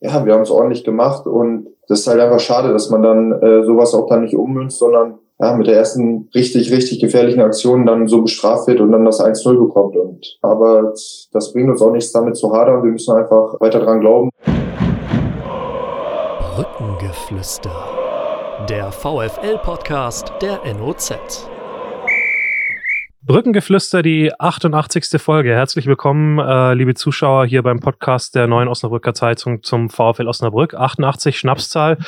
ja, wir haben es ordentlich gemacht und das ist halt einfach schade, dass man dann äh, sowas auch dann nicht ummünzt, sondern ja, mit der ersten richtig, richtig gefährlichen Aktion dann so bestraft wird und dann das 1-0 bekommt. Und aber das bringt uns auch nichts damit zu hadern. Wir müssen einfach weiter dran glauben. Brückengeflüster. Der VFL-Podcast der NOZ. Brückengeflüster, die 88. Folge. Herzlich willkommen, äh, liebe Zuschauer, hier beim Podcast der neuen Osnabrücker Zeitung zum VfL Osnabrück. 88 Schnapszahl.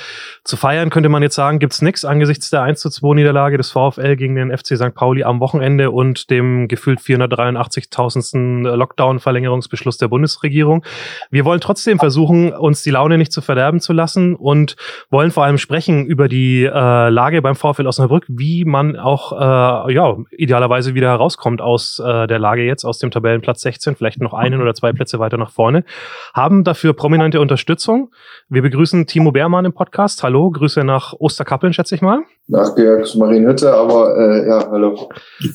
Zu feiern könnte man jetzt sagen, gibt's nix angesichts der 1 zu 2 Niederlage des VfL gegen den FC St. Pauli am Wochenende und dem gefühlt 483.000. Lockdown-Verlängerungsbeschluss der Bundesregierung. Wir wollen trotzdem versuchen, uns die Laune nicht zu verderben zu lassen und wollen vor allem sprechen über die äh, Lage beim VfL Osnabrück, wie man auch, äh, ja, idealerweise wieder herauskommt aus äh, der Lage jetzt, aus dem Tabellenplatz 16, vielleicht noch einen oder zwei Plätze weiter nach vorne, haben dafür prominente Unterstützung. Wir begrüßen Timo Beermann im Podcast. Hallo, Grüße nach Osterkappeln, schätze ich mal. Nach Georgs Marienhütte, aber äh, ja, hallo.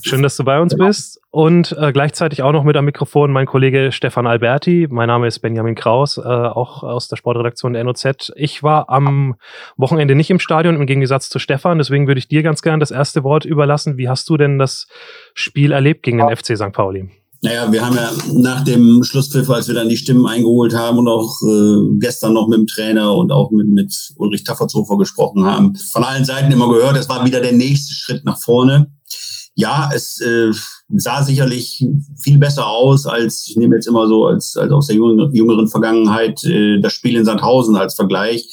Schön, dass du bei uns bist. Und äh, gleichzeitig auch noch mit am Mikrofon mein Kollege Stefan Alberti. Mein Name ist Benjamin Kraus, äh, auch aus der Sportredaktion der NOZ. Ich war am Wochenende nicht im Stadion, im Gegensatz zu Stefan. Deswegen würde ich dir ganz gern das erste Wort überlassen. Wie hast du denn das Spiel erlebt gegen den FC St. Pauli? Naja, wir haben ja nach dem Schlusspfiff, als wir dann die Stimmen eingeholt haben und auch äh, gestern noch mit dem Trainer und auch mit, mit Ulrich Taffertshofer gesprochen haben, von allen Seiten immer gehört, es war wieder der nächste Schritt nach vorne ja, es äh, sah sicherlich viel besser aus als, ich nehme jetzt immer so als, als aus der jüngeren Vergangenheit äh, das Spiel in Sandhausen als Vergleich,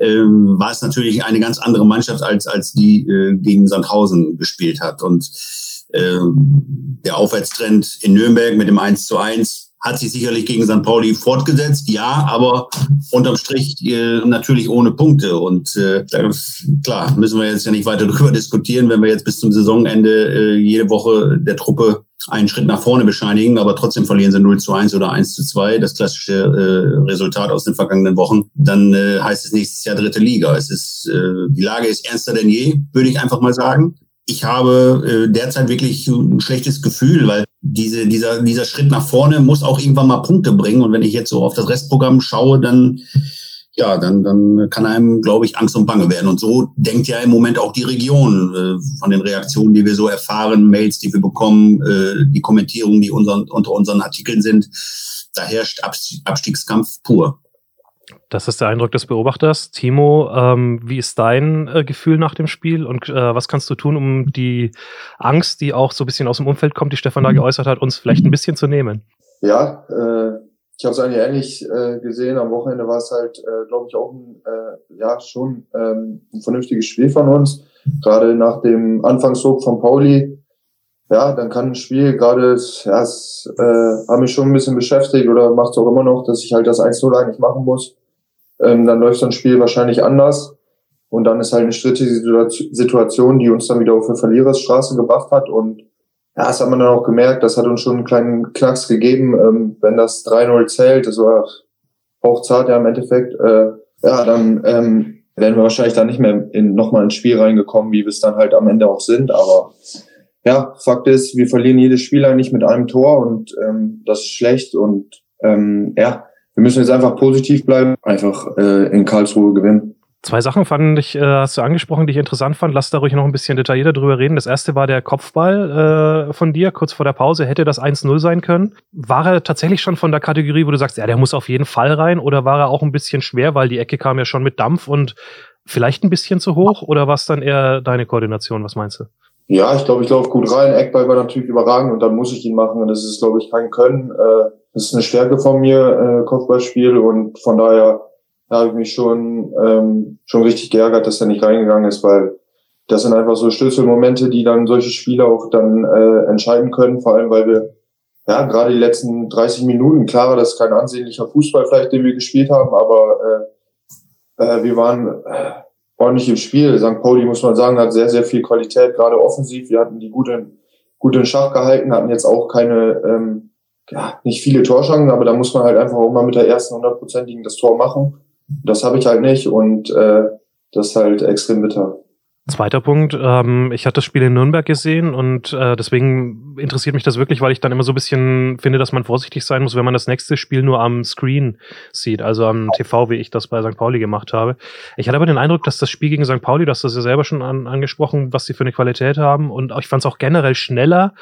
ähm, war es natürlich eine ganz andere Mannschaft als, als die äh, gegen Sandhausen gespielt hat. Und äh, der Aufwärtstrend in Nürnberg mit dem 1 zu 1 hat sich sicherlich gegen St. Pauli fortgesetzt, ja, aber unterm Strich äh, natürlich ohne Punkte. Und äh, klar, müssen wir jetzt ja nicht weiter darüber diskutieren, wenn wir jetzt bis zum Saisonende äh, jede Woche der Truppe einen Schritt nach vorne bescheinigen, aber trotzdem verlieren sie 0 zu 1 oder 1 zu 2, das klassische äh, Resultat aus den vergangenen Wochen, dann äh, heißt es nächstes Jahr dritte Liga. Es ist, äh, die Lage ist ernster denn je, würde ich einfach mal sagen ich habe äh, derzeit wirklich ein schlechtes Gefühl, weil diese, dieser, dieser Schritt nach vorne muss auch irgendwann mal Punkte bringen. Und wenn ich jetzt so auf das Restprogramm schaue, dann, ja, dann, dann kann einem, glaube ich, Angst und Bange werden. Und so denkt ja im Moment auch die Region äh, von den Reaktionen, die wir so erfahren, Mails, die wir bekommen, äh, die Kommentierungen, die unseren, unter unseren Artikeln sind. Da herrscht Abstiegskampf pur. Das ist der Eindruck des Beobachters. Timo, ähm, wie ist dein äh, Gefühl nach dem Spiel und äh, was kannst du tun, um die Angst, die auch so ein bisschen aus dem Umfeld kommt, die Stefan da mhm. geäußert hat, uns vielleicht ein bisschen zu nehmen? Ja, äh, ich habe es eigentlich ähnlich äh, gesehen. Am Wochenende war es halt, äh, glaube ich, auch ein, äh, ja, schon ähm, ein vernünftiges Spiel von uns. Gerade nach dem Anfangsdruck von Pauli. Ja, dann kann ein Spiel gerade, ja, es äh, hat mich schon ein bisschen beschäftigt oder macht es auch immer noch, dass ich halt das 1-0 eigentlich machen muss ähm, dann läuft so ein Spiel wahrscheinlich anders. Und dann ist halt eine strittige Situation, die uns dann wieder auf eine Verliererstraße gebracht hat. Und ja, das hat man dann auch gemerkt, das hat uns schon einen kleinen Knacks gegeben, ähm, wenn das 3-0 zählt, das war auch zart ja im Endeffekt, äh, ja, dann ähm, wären wir wahrscheinlich dann nicht mehr in, nochmal ins Spiel reingekommen, wie wir es dann halt am Ende auch sind. Aber ja, Fakt ist, wir verlieren jedes Spiel eigentlich mit einem Tor und ähm, das ist schlecht. Und ähm, ja, wir müssen jetzt einfach positiv bleiben, einfach äh, in Karlsruhe gewinnen. Zwei Sachen fand ich, äh, hast du angesprochen, die ich interessant fand. Lass da ruhig noch ein bisschen detaillierter drüber reden. Das erste war der Kopfball äh, von dir, kurz vor der Pause. Hätte das 1-0 sein können? War er tatsächlich schon von der Kategorie, wo du sagst, ja, der muss auf jeden Fall rein? Oder war er auch ein bisschen schwer, weil die Ecke kam ja schon mit Dampf und vielleicht ein bisschen zu hoch? Oder war es dann eher deine Koordination? Was meinst du? Ja, ich glaube, ich laufe gut rein. Eckball war natürlich überragend und dann muss ich ihn machen. Und das ist, glaube ich, kein Können. Äh, das ist eine Stärke von mir, äh, Kopfballspiel. Und von daher habe ich mich schon, ähm, schon richtig geärgert, dass er nicht reingegangen ist, weil das sind einfach so Schlüsselmomente, die dann solche Spiele auch dann äh, entscheiden können. Vor allem, weil wir ja gerade die letzten 30 Minuten, klar, das ist kein ansehnlicher Fußball vielleicht, den wir gespielt haben, aber äh, äh, wir waren äh, ordentlich im Spiel. St. Pauli, muss man sagen, hat sehr, sehr viel Qualität, gerade offensiv. Wir hatten die gut in, gut in Schach gehalten, hatten jetzt auch keine, ähm, ja, nicht viele Torschancen, aber da muss man halt einfach auch mal mit der ersten hundertprozentigen das Tor machen. Das habe ich halt nicht und äh, das ist halt extrem bitter. Zweiter Punkt, ähm, ich hatte das Spiel in Nürnberg gesehen und äh, deswegen interessiert mich das wirklich, weil ich dann immer so ein bisschen finde, dass man vorsichtig sein muss, wenn man das nächste Spiel nur am Screen sieht, also am TV, wie ich das bei St. Pauli gemacht habe. Ich hatte aber den Eindruck, dass das Spiel gegen St. Pauli, du hast das ja selber schon an, angesprochen, was sie für eine Qualität haben und ich fand es auch generell schneller,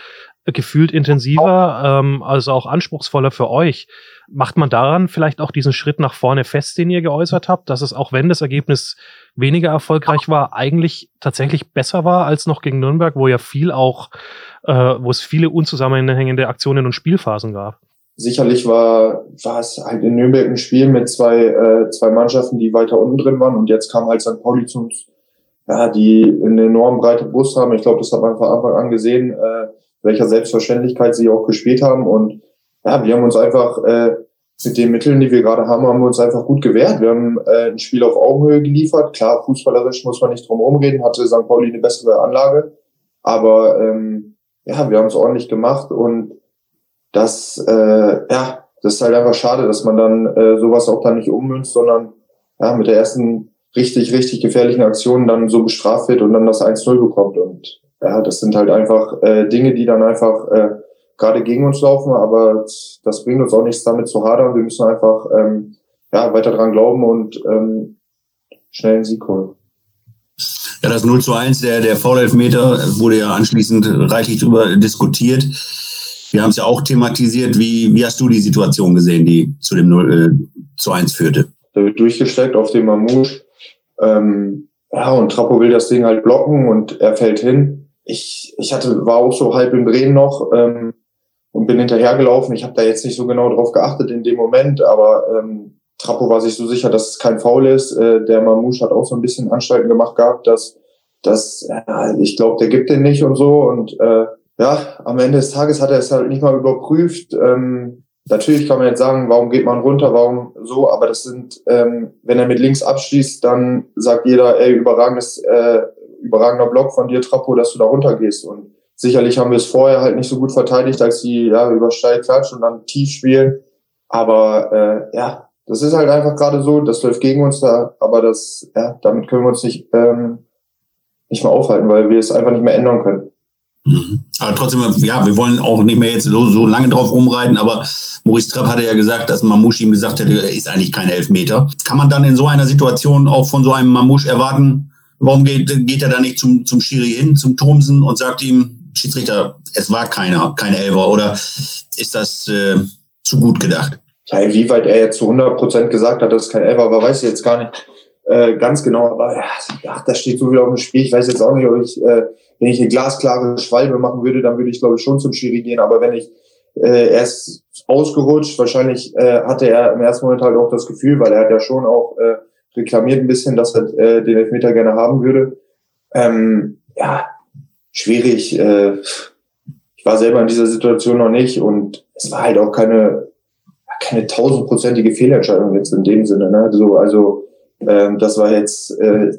gefühlt intensiver, ähm, also auch anspruchsvoller für euch. Macht man daran vielleicht auch diesen Schritt nach vorne fest, den ihr geäußert habt, dass es auch wenn das Ergebnis weniger erfolgreich war, eigentlich tatsächlich besser war als noch gegen Nürnberg, wo ja viel auch, äh, wo es viele unzusammenhängende Aktionen und Spielphasen gab? Sicherlich war, war es halt in Nürnberg ein Spiel mit zwei, äh, zwei Mannschaften, die weiter unten drin waren und jetzt kam halt St. Pauli zu uns, ja, die eine enorm breite Brust haben. Ich glaube, das hat man von Anfang an gesehen. Äh, welcher Selbstverständlichkeit sie auch gespielt haben. Und ja, wir haben uns einfach äh, mit den Mitteln, die wir gerade haben, haben wir uns einfach gut gewehrt. Wir haben äh, ein Spiel auf Augenhöhe geliefert. Klar, fußballerisch muss man nicht drum rumreden, hatte St. Pauli eine bessere Anlage. Aber ähm, ja, wir haben es ordentlich gemacht und das, äh, ja, das ist halt einfach schade, dass man dann äh, sowas auch dann nicht ummünzt, sondern ja, mit der ersten richtig, richtig gefährlichen Aktion dann so bestraft wird und dann das 1-0 bekommt. Und ja, das sind halt einfach äh, Dinge, die dann einfach äh, gerade gegen uns laufen, aber das bringt uns auch nichts damit zu hadern. Wir müssen einfach ähm, ja, weiter dran glauben und ähm, schnell einen Sieg holen. Ja, das 0 zu 1, der, der Foul-Elfmeter, wurde ja anschließend reichlich darüber diskutiert. Wir haben es ja auch thematisiert. Wie, wie hast du die Situation gesehen, die zu dem 0 äh, zu 1 führte? Da wird durchgesteckt auf den Mamouche. Ähm, ja, und Trappo will das Ding halt blocken und er fällt hin ich, ich hatte, war auch so halb im Drehen noch ähm, und bin hinterhergelaufen. Ich habe da jetzt nicht so genau drauf geachtet in dem Moment, aber ähm, Trappo war sich so sicher, dass es kein Foul ist. Äh, der Mamouche hat auch so ein bisschen Anstalten gemacht gehabt, dass, dass äh, ich glaube, der gibt den nicht und so. Und äh, ja, am Ende des Tages hat er es halt nicht mal überprüft. Ähm, natürlich kann man jetzt sagen, warum geht man runter, warum so, aber das sind, ähm, wenn er mit links abschließt, dann sagt jeder, ey, überragendes äh, überragender Block von dir, Trappo, dass du da runtergehst. Und sicherlich haben wir es vorher halt nicht so gut verteidigt, als sie ja über steil klatschen und dann tief spielen. Aber äh, ja, das ist halt einfach gerade so, das läuft gegen uns da, aber das, ja, damit können wir uns nicht, ähm, nicht mehr aufhalten, weil wir es einfach nicht mehr ändern können. Mhm. Aber trotzdem, ja, wir wollen auch nicht mehr jetzt so, so lange drauf rumreiten, aber Maurice Trapp hatte ja gesagt, dass Mamouche ihm gesagt hätte, er ist eigentlich kein Elfmeter. Kann man dann in so einer Situation auch von so einem Mamouche erwarten, Warum geht, geht er da nicht zum, zum Schiri hin, zum Thomsen und sagt ihm, Schiedsrichter, es war keiner, kein Elfer oder ist das äh, zu gut gedacht? Ja, inwieweit er jetzt zu 100 Prozent gesagt hat, dass es kein Elfer war, weiß ich jetzt gar nicht äh, ganz genau. Aber ja, da steht so viel auf dem Spiel. Ich weiß jetzt auch nicht, ob ich, äh, wenn ich eine glasklare Schwalbe machen würde, dann würde ich, glaube ich, schon zum Schiri gehen. Aber wenn ich äh, er ist ausgerutscht, wahrscheinlich äh, hatte er im ersten Moment halt auch das Gefühl, weil er hat ja schon auch äh, reklamiert ein bisschen, dass er äh, den Elfmeter gerne haben würde. Ähm, ja, schwierig. Äh, ich war selber in dieser Situation noch nicht und es war halt auch keine keine tausendprozentige Fehlentscheidung jetzt in dem Sinne. Ne? So, also ähm, das war jetzt, äh,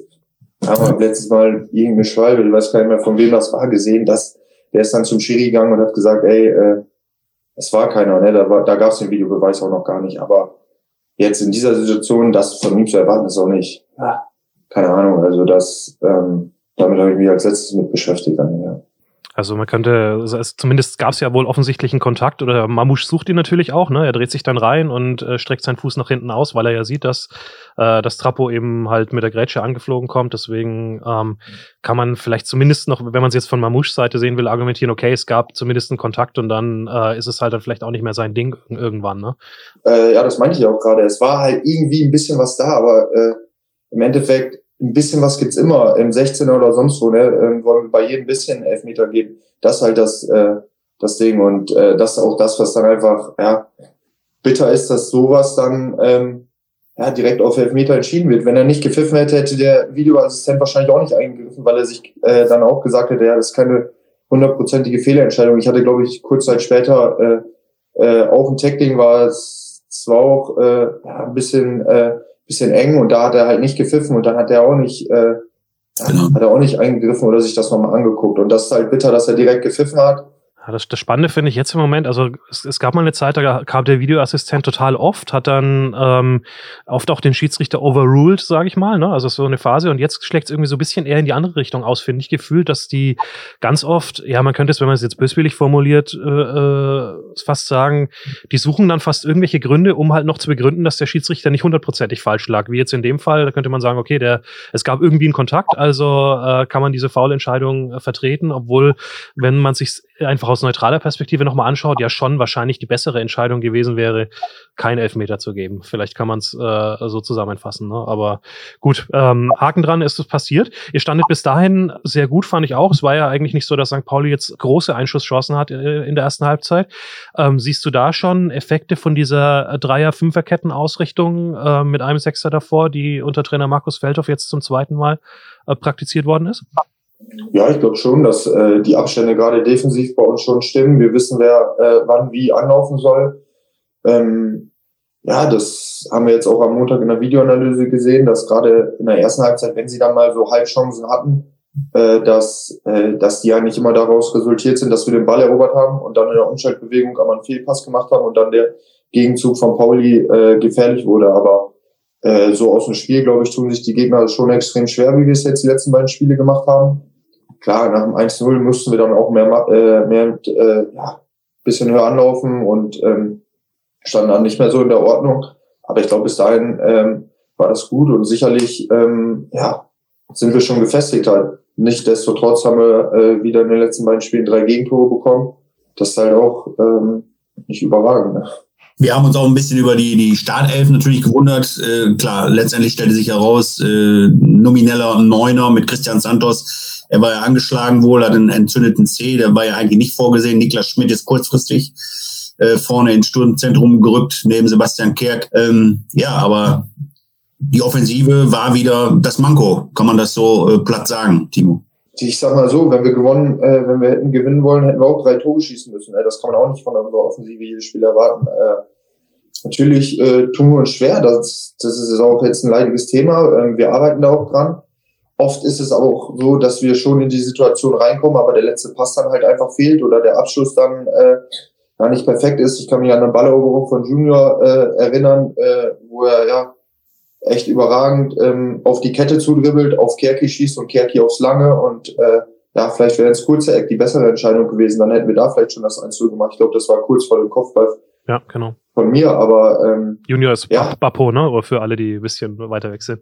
haben wir letztes Mal irgendeine Schwalbe, ich weiß gar nicht mehr von wem das war, gesehen, dass der ist dann zum Schiri gegangen und hat gesagt, ey, äh, es war keiner, ne? Da, war, da gab es den Videobeweis auch noch gar nicht. Aber jetzt in dieser Situation das von ihm zu erwarten, ist auch nicht, keine Ahnung. Also das, ähm, damit habe ich mich als letztes mit beschäftigt. Dann, ja. Also man könnte, es, zumindest gab es ja wohl offensichtlichen Kontakt oder Mamouche sucht ihn natürlich auch, ne? Er dreht sich dann rein und äh, streckt seinen Fuß nach hinten aus, weil er ja sieht, dass äh, das Trappo eben halt mit der Grätsche angeflogen kommt. Deswegen ähm, kann man vielleicht zumindest noch, wenn man es jetzt von Mamouches Seite sehen will, argumentieren, okay, es gab zumindest einen Kontakt und dann äh, ist es halt dann vielleicht auch nicht mehr sein Ding irgendwann, ne? Äh, ja, das meinte ich auch gerade. Es war halt irgendwie ein bisschen was da, aber äh, im Endeffekt ein bisschen was gibt's immer im 16er oder sonst wo, ne? Ähm, wollen wir bei jedem bisschen Elfmeter geben. Das ist halt das, äh, das Ding und äh, das ist auch das, was dann einfach, ja, bitter ist, dass sowas dann ähm, ja, direkt auf Elfmeter entschieden wird. Wenn er nicht gepfiffen hätte, hätte der Videoassistent wahrscheinlich auch nicht eingegriffen, weil er sich äh, dann auch gesagt hätte, ja, das ist keine hundertprozentige Fehlentscheidung. Ich hatte, glaube ich, kurz Zeit später äh, äh, auch ein Tackling war es, es war auch äh, ja, ein bisschen äh, bisschen eng und da hat er halt nicht gepfiffen und dann hat er auch nicht, äh, genau. hat er auch nicht eingegriffen oder sich das nochmal angeguckt. Und das ist halt bitter, dass er direkt gepfiffen hat. Ja, das, das Spannende finde ich jetzt im Moment, also es, es, gab mal eine Zeit, da kam der Videoassistent total oft, hat dann ähm, oft auch den Schiedsrichter overruled, sage ich mal, ne? also so eine Phase und jetzt schlägt es irgendwie so ein bisschen eher in die andere Richtung aus, finde ich gefühlt, dass die ganz oft, ja man könnte es, wenn man es jetzt böswillig formuliert, äh, äh, fast sagen, die suchen dann fast irgendwelche Gründe, um halt noch zu begründen, dass der Schiedsrichter nicht hundertprozentig falsch lag, wie jetzt in dem Fall, da könnte man sagen, okay, der, es gab irgendwie einen Kontakt, also äh, kann man diese Foulentscheidung äh, vertreten, obwohl, wenn man sich einfach aus neutraler Perspektive nochmal anschaut, ja schon wahrscheinlich die bessere Entscheidung gewesen wäre, kein Elfmeter zu geben. Vielleicht kann man es äh, so zusammenfassen. Ne? Aber gut, ähm, Haken dran ist es passiert. Ihr standet bis dahin sehr gut, fand ich auch. Es war ja eigentlich nicht so, dass St. Pauli jetzt große Einschusschancen hat äh, in der ersten Halbzeit. Ähm, siehst du da schon Effekte von dieser Dreier-Fünfer-Ketten-Ausrichtung äh, mit einem Sechser davor, die unter Trainer Markus Feldhoff jetzt zum zweiten Mal äh, praktiziert worden ist? Ja, ich glaube schon, dass äh, die Abstände gerade defensiv bei uns schon stimmen. Wir wissen, wer äh, wann wie anlaufen soll. Ähm, ja, das haben wir jetzt auch am Montag in der Videoanalyse gesehen, dass gerade in der ersten Halbzeit, wenn sie dann mal so Halbchancen hatten, äh, dass, äh, dass die eigentlich immer daraus resultiert sind, dass wir den Ball erobert haben und dann in der Umschaltbewegung aber einen Fehlpass gemacht haben und dann der Gegenzug von Pauli äh, gefährlich wurde. Aber äh, so aus dem Spiel, glaube ich, tun sich die Gegner schon extrem schwer, wie wir es jetzt die letzten beiden Spiele gemacht haben klar, nach dem 1-0 mussten wir dann auch mehr, äh, mehr äh, ja, bisschen höher anlaufen und ähm, standen dann nicht mehr so in der Ordnung. Aber ich glaube, bis dahin ähm, war das gut und sicherlich ähm, ja, sind wir schon gefestigt halt. Nichtsdestotrotz haben wir äh, wieder in den letzten beiden Spielen drei Gegentore bekommen. Das ist halt auch ähm, nicht überragend. Ne? Wir haben uns auch ein bisschen über die, die Startelf natürlich gewundert. Äh, klar, letztendlich stellte sich heraus, äh, nomineller Neuner mit Christian Santos er war ja angeschlagen wohl, hat einen entzündeten C, der war ja eigentlich nicht vorgesehen. Niklas Schmidt ist kurzfristig äh, vorne ins Sturmzentrum gerückt, neben Sebastian Kerk. Ähm, ja, aber die Offensive war wieder das Manko. Kann man das so äh, platt sagen, Timo? Ich sag mal so, wenn wir gewonnen, äh, wenn wir hätten gewinnen wollen, hätten wir auch drei Tore schießen müssen. Äh, das kann man auch nicht von unserer Offensive jedes Spiel erwarten. Äh, natürlich äh, tun wir uns schwer. Das, das ist auch jetzt ein leidiges Thema. Ähm, wir arbeiten da auch dran. Oft ist es aber auch so, dass wir schon in die Situation reinkommen, aber der letzte Pass dann halt einfach fehlt oder der Abschluss dann äh, gar nicht perfekt ist. Ich kann mich an eine Balleroberung von Junior äh, erinnern, äh, wo er ja echt überragend ähm, auf die Kette zudribbelt, auf Kerki schießt und Kerki aufs Lange und äh, ja, vielleicht wäre ins kurze Eck die bessere Entscheidung gewesen, dann hätten wir da vielleicht schon das 1 gemacht. Ich glaube, das war kurz vor dem Kopfball. Ja, genau. Von mir, aber ähm, Junior ist ja. Bappo, ne? Oder für alle, die ein bisschen weiter weg sind.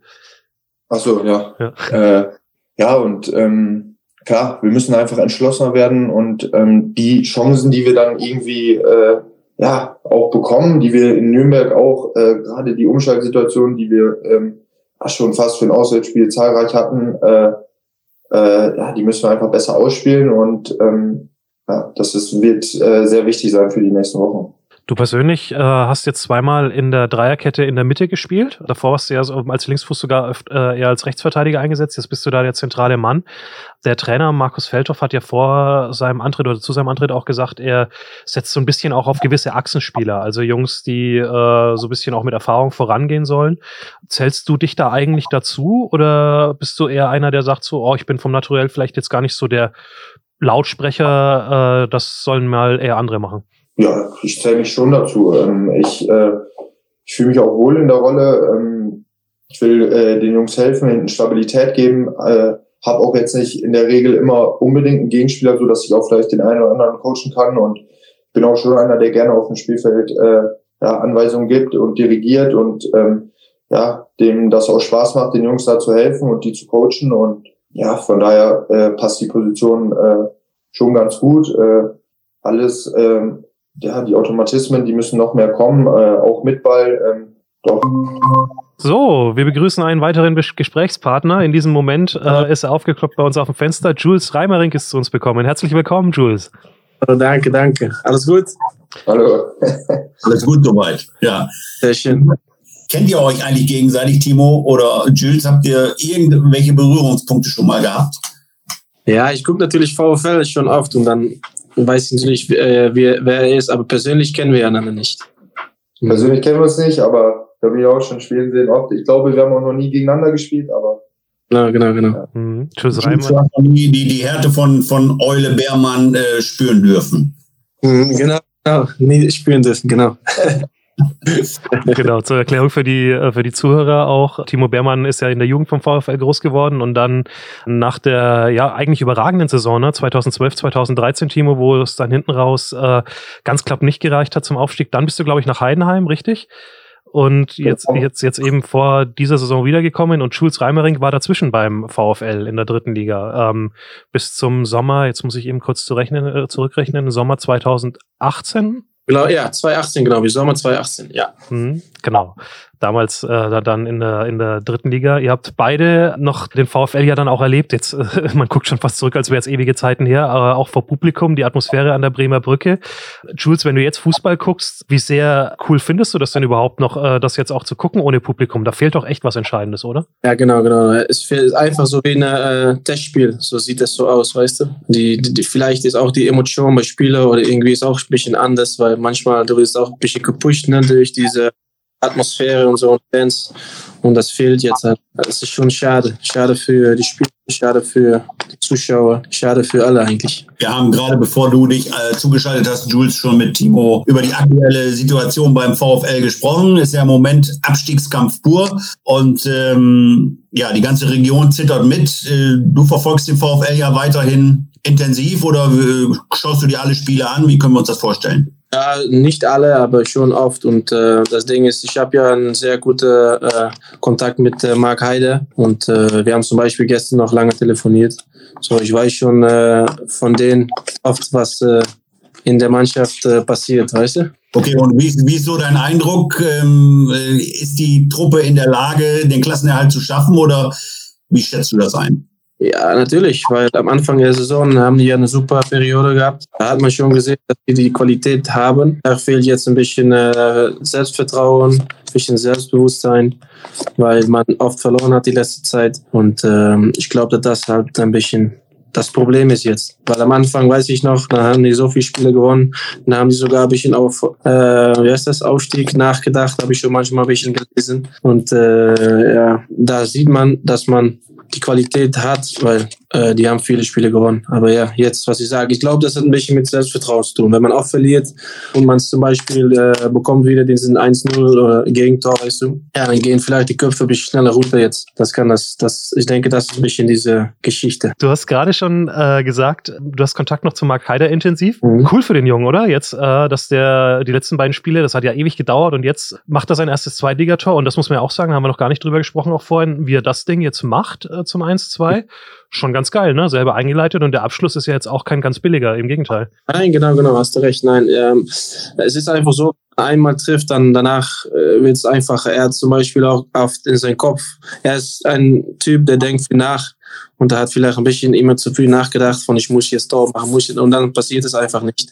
Ach so, ja. Ja, äh, ja und ähm, klar, wir müssen einfach entschlossener werden und ähm, die Chancen, die wir dann irgendwie äh, ja auch bekommen, die wir in Nürnberg auch, äh, gerade die Umschaltsituation, die wir ähm, schon fast für ein Auswärtsspiel zahlreich hatten, äh, äh, ja, die müssen wir einfach besser ausspielen und ähm, ja, das ist, wird äh, sehr wichtig sein für die nächsten Wochen. Du persönlich äh, hast jetzt zweimal in der Dreierkette in der Mitte gespielt. Davor warst du ja so als Linksfuß sogar äh, eher als Rechtsverteidiger eingesetzt. Jetzt bist du da der zentrale Mann. Der Trainer Markus Feldhoff hat ja vor seinem Antritt oder zu seinem Antritt auch gesagt, er setzt so ein bisschen auch auf gewisse Achsenspieler, also Jungs, die äh, so ein bisschen auch mit Erfahrung vorangehen sollen. Zählst du dich da eigentlich dazu oder bist du eher einer, der sagt so, oh, ich bin vom Naturell vielleicht jetzt gar nicht so der Lautsprecher, äh, das sollen mal eher andere machen? Ja, ich zähle mich schon dazu. Ähm, ich äh, ich fühle mich auch wohl in der Rolle. Ähm, ich will äh, den Jungs helfen, hinten Stabilität geben. Äh, habe auch jetzt nicht in der Regel immer unbedingt einen Gegenspieler, so dass ich auch vielleicht den einen oder anderen coachen kann und bin auch schon einer, der gerne auf dem Spielfeld äh, ja, Anweisungen gibt und dirigiert und ähm, ja, dem das auch Spaß macht, den Jungs da zu helfen und die zu coachen und ja, von daher äh, passt die Position äh, schon ganz gut. Äh, alles ähm, ja, die Automatismen, die müssen noch mehr kommen, äh, auch mit Ball. Ähm, doch. So, wir begrüßen einen weiteren Gesprächspartner. In diesem Moment äh, ist er aufgekloppt bei uns auf dem Fenster. Jules Reimerink ist zu uns bekommen. Herzlich willkommen, Jules. Hallo, danke, danke. Alles gut? Hallo. Alles gut soweit, ja. Sehr schön. Kennt ihr euch eigentlich gegenseitig, Timo oder Jules? Habt ihr irgendwelche Berührungspunkte schon mal gehabt? Ja, ich gucke natürlich VfL schon oft und dann weiß ich natürlich, äh, wer, wer er ist, aber persönlich kennen wir einander nicht. Persönlich kennen wir uns nicht, aber da bin ich auch schon spielen sehen oft. Ich glaube, wir haben auch noch nie gegeneinander gespielt, aber Genau, genau, genau. Mhm. Tschüss, noch nie die, die Härte von, von Eule Beermann äh, spüren dürfen. Mhm, genau, genau, nie spüren dürfen, genau. genau, zur Erklärung für die, äh, für die Zuhörer auch. Timo Beermann ist ja in der Jugend vom VfL groß geworden und dann nach der ja eigentlich überragenden Saison, ne, 2012, 2013, Timo, wo es dann hinten raus äh, ganz knapp nicht gereicht hat zum Aufstieg. Dann bist du, glaube ich, nach Heidenheim, richtig? Und jetzt, jetzt, jetzt eben vor dieser Saison wiedergekommen und Schulz Reimering war dazwischen beim VfL in der dritten Liga. Ähm, bis zum Sommer, jetzt muss ich eben kurz zurechnen, äh, zurückrechnen, Sommer 2018 Genau, ja, 2018, genau, wie Sommer 2018, ja. Mhm, genau damals äh, dann in der, in der dritten Liga. Ihr habt beide noch den VfL ja dann auch erlebt. Jetzt, äh, man guckt schon fast zurück, als wäre es ewige Zeiten her, aber auch vor Publikum, die Atmosphäre an der Bremer Brücke. Jules, wenn du jetzt Fußball guckst, wie sehr cool findest du das denn überhaupt noch, äh, das jetzt auch zu gucken ohne Publikum? Da fehlt doch echt was Entscheidendes, oder? Ja, genau, genau. Es fehlt einfach so wie ein äh, Testspiel. So sieht das so aus, weißt du? Die, die, vielleicht ist auch die Emotion bei Spielern oder irgendwie ist auch ein bisschen anders, weil manchmal du bist auch ein bisschen gepusht ne, durch diese Atmosphäre und so und Fans. Und das fehlt jetzt. Das ist schon schade. Schade für die Spieler, schade für die Zuschauer, schade für alle eigentlich. Wir haben gerade, bevor du dich äh, zugeschaltet hast, Jules, schon mit Timo über die aktuelle Situation beim VfL gesprochen. Ist ja im Moment Abstiegskampf pur. Und ähm, ja, die ganze Region zittert mit. Äh, du verfolgst den VfL ja weiterhin intensiv oder äh, schaust du dir alle Spiele an? Wie können wir uns das vorstellen? Ja, nicht alle, aber schon oft. Und äh, das Ding ist, ich habe ja einen sehr guten äh, Kontakt mit äh, Marc Heide und äh, wir haben zum Beispiel gestern noch lange telefoniert. So, ich weiß schon äh, von denen oft, was äh, in der Mannschaft äh, passiert, weißt du? Okay, und wie, wie ist so dein Eindruck? Ähm, äh, ist die Truppe in der Lage, den Klassenerhalt zu schaffen oder wie schätzt du das ein? Ja, natürlich, weil am Anfang der Saison haben die ja eine super Periode gehabt. Da hat man schon gesehen, dass die die Qualität haben. Da fehlt jetzt ein bisschen äh, Selbstvertrauen, ein bisschen Selbstbewusstsein, weil man oft verloren hat die letzte Zeit. Und ähm, ich glaube, dass das halt ein bisschen das Problem ist jetzt. Weil am Anfang weiß ich noch, da haben die so viele Spiele gewonnen, dann haben die sogar ein bisschen auf, äh, wie heißt das, Aufstieg nachgedacht, habe ich schon manchmal ein bisschen gelesen. Und äh, ja, da sieht man, dass man die Qualität hat, weil äh, die haben viele Spiele gewonnen. Aber ja, jetzt, was ich sage, ich glaube, das hat ein bisschen mit Selbstvertrauen zu tun. Wenn man auch verliert und man zum Beispiel äh, bekommt wieder diesen 1-0 oder Gegentor, weißt du, ja, dann gehen vielleicht die Köpfe ein bisschen schneller runter jetzt. Das kann das, das, ich denke, das ist ein bisschen diese Geschichte. Du hast gerade schon äh, gesagt, du hast Kontakt noch zu Mark Heider intensiv. Mhm. Cool für den Jungen, oder? Jetzt, äh, dass der die letzten beiden Spiele, das hat ja ewig gedauert und jetzt macht er sein erstes Zweitligator und das muss man ja auch sagen, haben wir noch gar nicht drüber gesprochen auch vorhin, wie er das Ding jetzt macht äh, zum 1-2 schon ganz geil, ne? Selber eingeleitet und der Abschluss ist ja jetzt auch kein ganz billiger, im Gegenteil. Nein, genau, genau, hast du recht. Nein, ähm, es ist einfach so, einmal trifft, dann danach äh, wird es einfacher. Er hat zum Beispiel auch oft in seinem Kopf, er ist ein Typ, der denkt viel nach und er hat vielleicht ein bisschen immer zu viel nachgedacht von ich muss jetzt Tor machen, muss ich, und dann passiert es einfach nicht.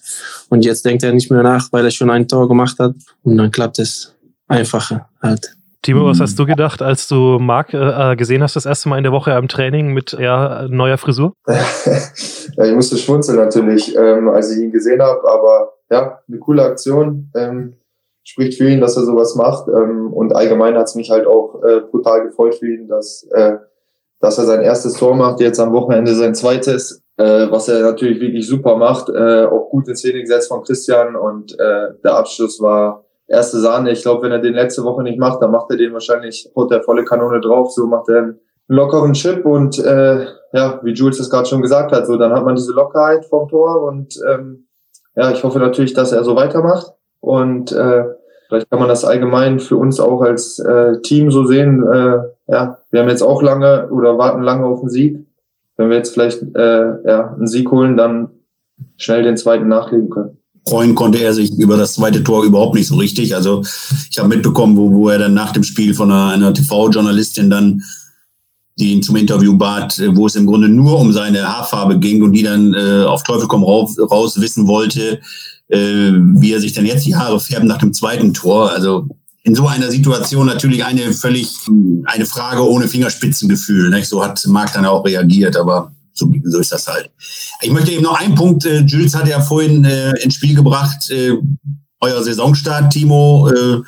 Und jetzt denkt er nicht mehr nach, weil er schon ein Tor gemacht hat und dann klappt es einfacher halt. Timo, was hast du gedacht, als du Marc äh, äh, gesehen hast, das erste Mal in der Woche am Training mit ja, neuer Frisur? ja, ich musste schmunzeln natürlich, ähm, als ich ihn gesehen habe, aber ja, eine coole Aktion. Ähm, spricht für ihn, dass er sowas macht. Ähm, und allgemein hat es mich halt auch äh, brutal gefreut für ihn, dass, äh, dass er sein erstes Tor macht, jetzt am Wochenende sein zweites, äh, was er natürlich wirklich super macht, äh, auch gut in Szene gesetzt von Christian und äh, der Abschluss war erste Sahne. Ich glaube, wenn er den letzte Woche nicht macht, dann macht er den wahrscheinlich, holt er volle Kanone drauf, so macht er einen lockeren Chip und äh, ja, wie Jules das gerade schon gesagt hat, so dann hat man diese Lockerheit vom Tor und ähm, ja, ich hoffe natürlich, dass er so weitermacht und äh, vielleicht kann man das allgemein für uns auch als äh, Team so sehen. Äh, ja, wir haben jetzt auch lange oder warten lange auf den Sieg. Wenn wir jetzt vielleicht äh, ja, einen Sieg holen, dann schnell den zweiten nachlegen können freuen konnte er sich über das zweite Tor überhaupt nicht so richtig. Also ich habe mitbekommen, wo, wo er dann nach dem Spiel von einer, einer TV-Journalistin dann die ihn zum Interview bat, wo es im Grunde nur um seine Haarfarbe ging und die dann äh, auf Teufel komm raus, raus wissen wollte, äh, wie er sich denn jetzt die Haare färbt nach dem zweiten Tor. Also in so einer Situation natürlich eine völlig eine Frage ohne Fingerspitzengefühl. Nicht? So hat Marc dann auch reagiert, aber so, so ist das halt. Ich möchte eben noch einen Punkt, äh, Jules hat ja vorhin äh, ins Spiel gebracht, äh, euer Saisonstart, Timo. Äh,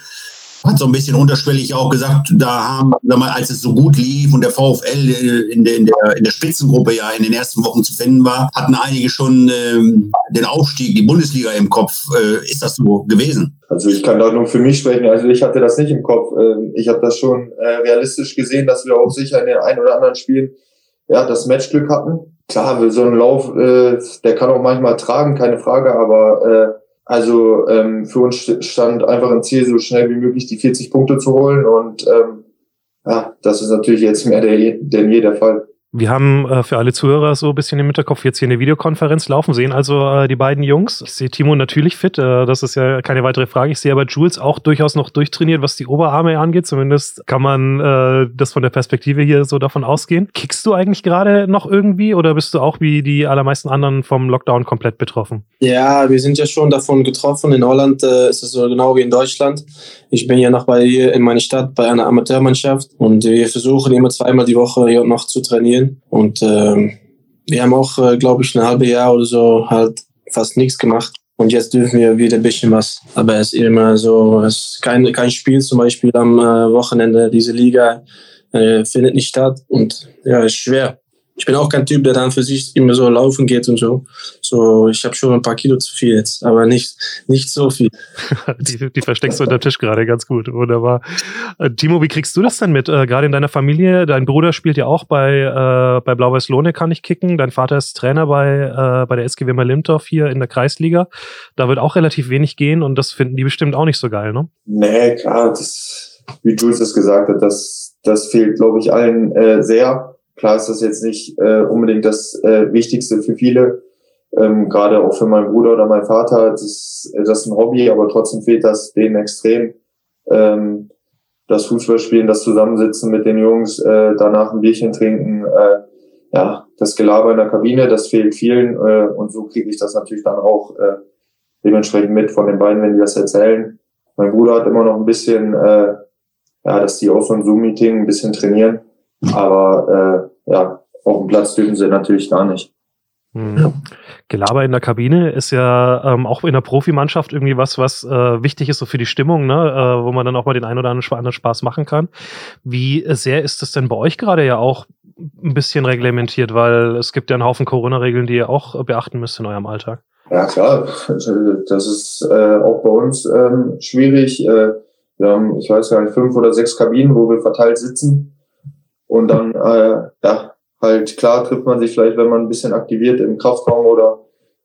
hat so ein bisschen unterschwellig auch gesagt, da haben, sag mal, als es so gut lief und der VfL äh, in der, in der, in der Spitzengruppe ja in den ersten Wochen zu finden war, hatten einige schon ähm, den Aufstieg, die Bundesliga im Kopf. Äh, ist das so gewesen? Also ich kann da nur für mich sprechen. Also ich hatte das nicht im Kopf. Ähm, ich habe das schon äh, realistisch gesehen, dass wir auch sicher in den ein oder anderen Spielen ja das Matchglück hatten. Klar, so ein Lauf, äh, der kann auch manchmal tragen, keine Frage, aber äh, also ähm, für uns stand einfach ein Ziel, so schnell wie möglich die 40 Punkte zu holen und ähm, ja, das ist natürlich jetzt mehr denn je der Fall. Wir haben äh, für alle Zuhörer so ein bisschen im Hinterkopf jetzt hier eine Videokonferenz laufen, sehen also äh, die beiden Jungs. Ich sehe Timo natürlich fit, äh, das ist ja keine weitere Frage. Ich sehe aber Jules auch durchaus noch durchtrainiert, was die Oberarme angeht. Zumindest kann man äh, das von der Perspektive hier so davon ausgehen. Kickst du eigentlich gerade noch irgendwie oder bist du auch wie die allermeisten anderen vom Lockdown komplett betroffen? Ja, wir sind ja schon davon getroffen. In Holland äh, ist es so genau wie in Deutschland. Ich bin ja noch bei hier in meiner Stadt bei einer Amateurmannschaft und wir versuchen immer zweimal die Woche hier noch zu trainieren spielen. Und ähm, wir haben auch, äh, glaube ich, ein halbes Jahr oder so halt fast nichts gemacht. Und jetzt dürfen wir wieder ein bisschen was. Aber es ist immer so, es ist kein, kein Spiel zum Beispiel am äh, Wochenende. Diese Liga äh, findet nicht statt. Und ja, es ist schwer ich bin auch kein Typ, der dann für sich immer so laufen geht und so. So, ich habe schon ein paar Kilo zu viel jetzt, aber nicht, nicht so viel. die, die versteckst du unter Tisch gerade ganz gut. Wunderbar. Äh, Timo, wie kriegst du das denn mit? Äh, gerade in deiner Familie, dein Bruder spielt ja auch bei, äh, bei Blau-Weiß Lohne, kann ich kicken. Dein Vater ist Trainer bei, äh, bei der SGW Limtorf hier in der Kreisliga. Da wird auch relativ wenig gehen und das finden die bestimmt auch nicht so geil, ne? Nee, klar, das, wie Jules es gesagt hat, das, das fehlt, glaube ich, allen äh, sehr Klar ist das jetzt nicht äh, unbedingt das äh, Wichtigste für viele, ähm, gerade auch für meinen Bruder oder meinen Vater. Das ist, das ist ein Hobby, aber trotzdem fehlt das denen extrem. Ähm, das Fußballspielen, das Zusammensitzen mit den Jungs, äh, danach ein Bierchen trinken, äh, ja, das Gelaber in der Kabine, das fehlt vielen äh, und so kriege ich das natürlich dann auch äh, dementsprechend mit von den beiden, wenn die das erzählen. Mein Bruder hat immer noch ein bisschen, äh, ja, dass die auch so ein Zoom-Meeting ein bisschen trainieren aber äh, ja, auf dem Platz dürfen sie natürlich gar nicht. Mhm. Gelaber in der Kabine ist ja ähm, auch in der Profimannschaft irgendwie was, was äh, wichtig ist so für die Stimmung, ne? äh, wo man dann auch mal den einen oder anderen Spaß machen kann. Wie sehr ist das denn bei euch gerade ja auch ein bisschen reglementiert, weil es gibt ja einen Haufen Corona-Regeln, die ihr auch beachten müsst in eurem Alltag? Ja klar, das ist äh, auch bei uns ähm, schwierig. Äh, wir haben, ich weiß gar nicht, fünf oder sechs Kabinen, wo wir verteilt sitzen. Und dann, äh, ja, halt klar trifft man sich vielleicht, wenn man ein bisschen aktiviert im Kraftraum oder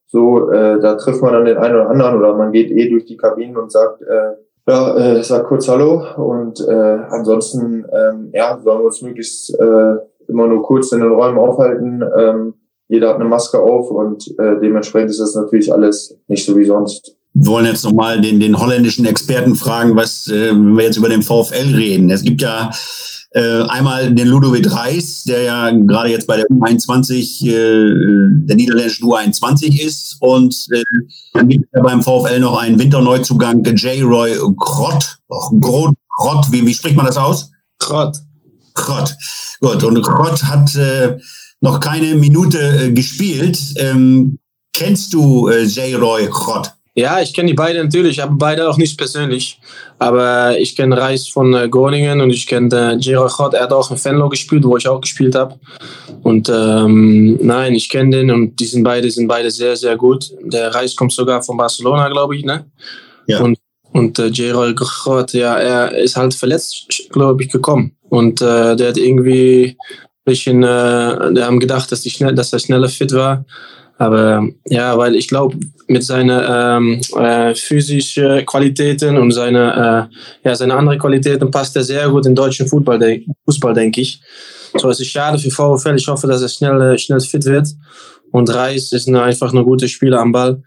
so, äh, da trifft man dann den einen oder anderen oder man geht eh durch die Kabinen und sagt, äh, ja, äh, sag kurz Hallo und äh, ansonsten, ähm, ja, sollen wir uns möglichst äh, immer nur kurz in den Räumen aufhalten. Ähm, jeder hat eine Maske auf und äh, dementsprechend ist das natürlich alles nicht so wie sonst. Wir wollen jetzt nochmal den, den holländischen Experten fragen, was, äh, wenn wir jetzt über den VfL reden. Es gibt ja äh, einmal den Ludovic Reis, der ja gerade jetzt bei der U21, äh, der niederländischen U21 ist. Und äh, dann gibt es ja beim VfL noch einen Winterneuzugang, J. Roy Grott. Grott, Grott wie, wie spricht man das aus? Grott. Grott. Gut, und Grott hat äh, noch keine Minute äh, gespielt. Ähm, kennst du äh, J. Roy Grott? Ja, ich kenne die beiden natürlich, aber beide auch nicht persönlich. Aber ich kenne Reis von äh, Groningen und ich kenne äh, Gerard Gott. Er hat auch in Venlo gespielt, wo ich auch gespielt habe. Und ähm, nein, ich kenne den und die sind beide, sind beide sehr, sehr gut. Der Reis kommt sogar von Barcelona, glaube ich. Ne? Ja. Und, und äh, Gerard Gott, ja, er ist halt verletzt, glaube ich, gekommen. Und äh, der hat irgendwie ein bisschen, äh, der haben gedacht, dass, die schnell, dass er schneller fit war. Aber ja, weil ich glaube, mit seinen ähm, äh, physischen Qualitäten und seine, äh, ja, seine anderen Qualitäten passt er sehr gut in deutschen Fußball, de Fußball denke ich. So, es ist schade für VfL. Ich hoffe, dass er schnell, äh, schnell fit wird. Und Reis ist eine, einfach ein guter Spieler am Ball.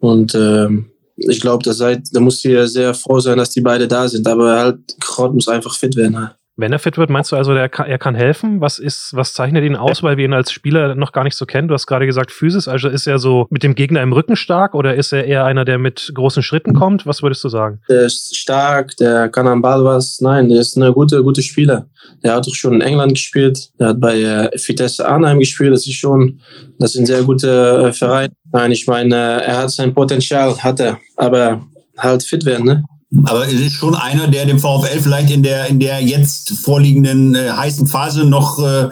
Und äh, ich glaube, da, muss hier sehr froh sein, dass die beide da sind. Aber halt, Krott muss einfach fit werden. Wenn er fit wird, meinst du also, er kann, er kann helfen? Was ist, was zeichnet ihn aus, weil wir ihn als Spieler noch gar nicht so kennen? Du hast gerade gesagt, Physis, also ist er so mit dem Gegner im Rücken stark oder ist er eher einer, der mit großen Schritten kommt? Was würdest du sagen? Der ist stark, der kann am Ball was. Nein, der ist ein guter, guter Spieler. Der hat doch schon in England gespielt, der hat bei äh, Vitesse Arnheim gespielt. Das ist schon, das ist ein sehr guter äh, Verein. Nein, ich meine, er hat sein Potenzial, hat er, aber halt fit werden, ne? Aber es ist schon einer, der dem VfL vielleicht in der, in der jetzt vorliegenden äh, heißen Phase noch äh,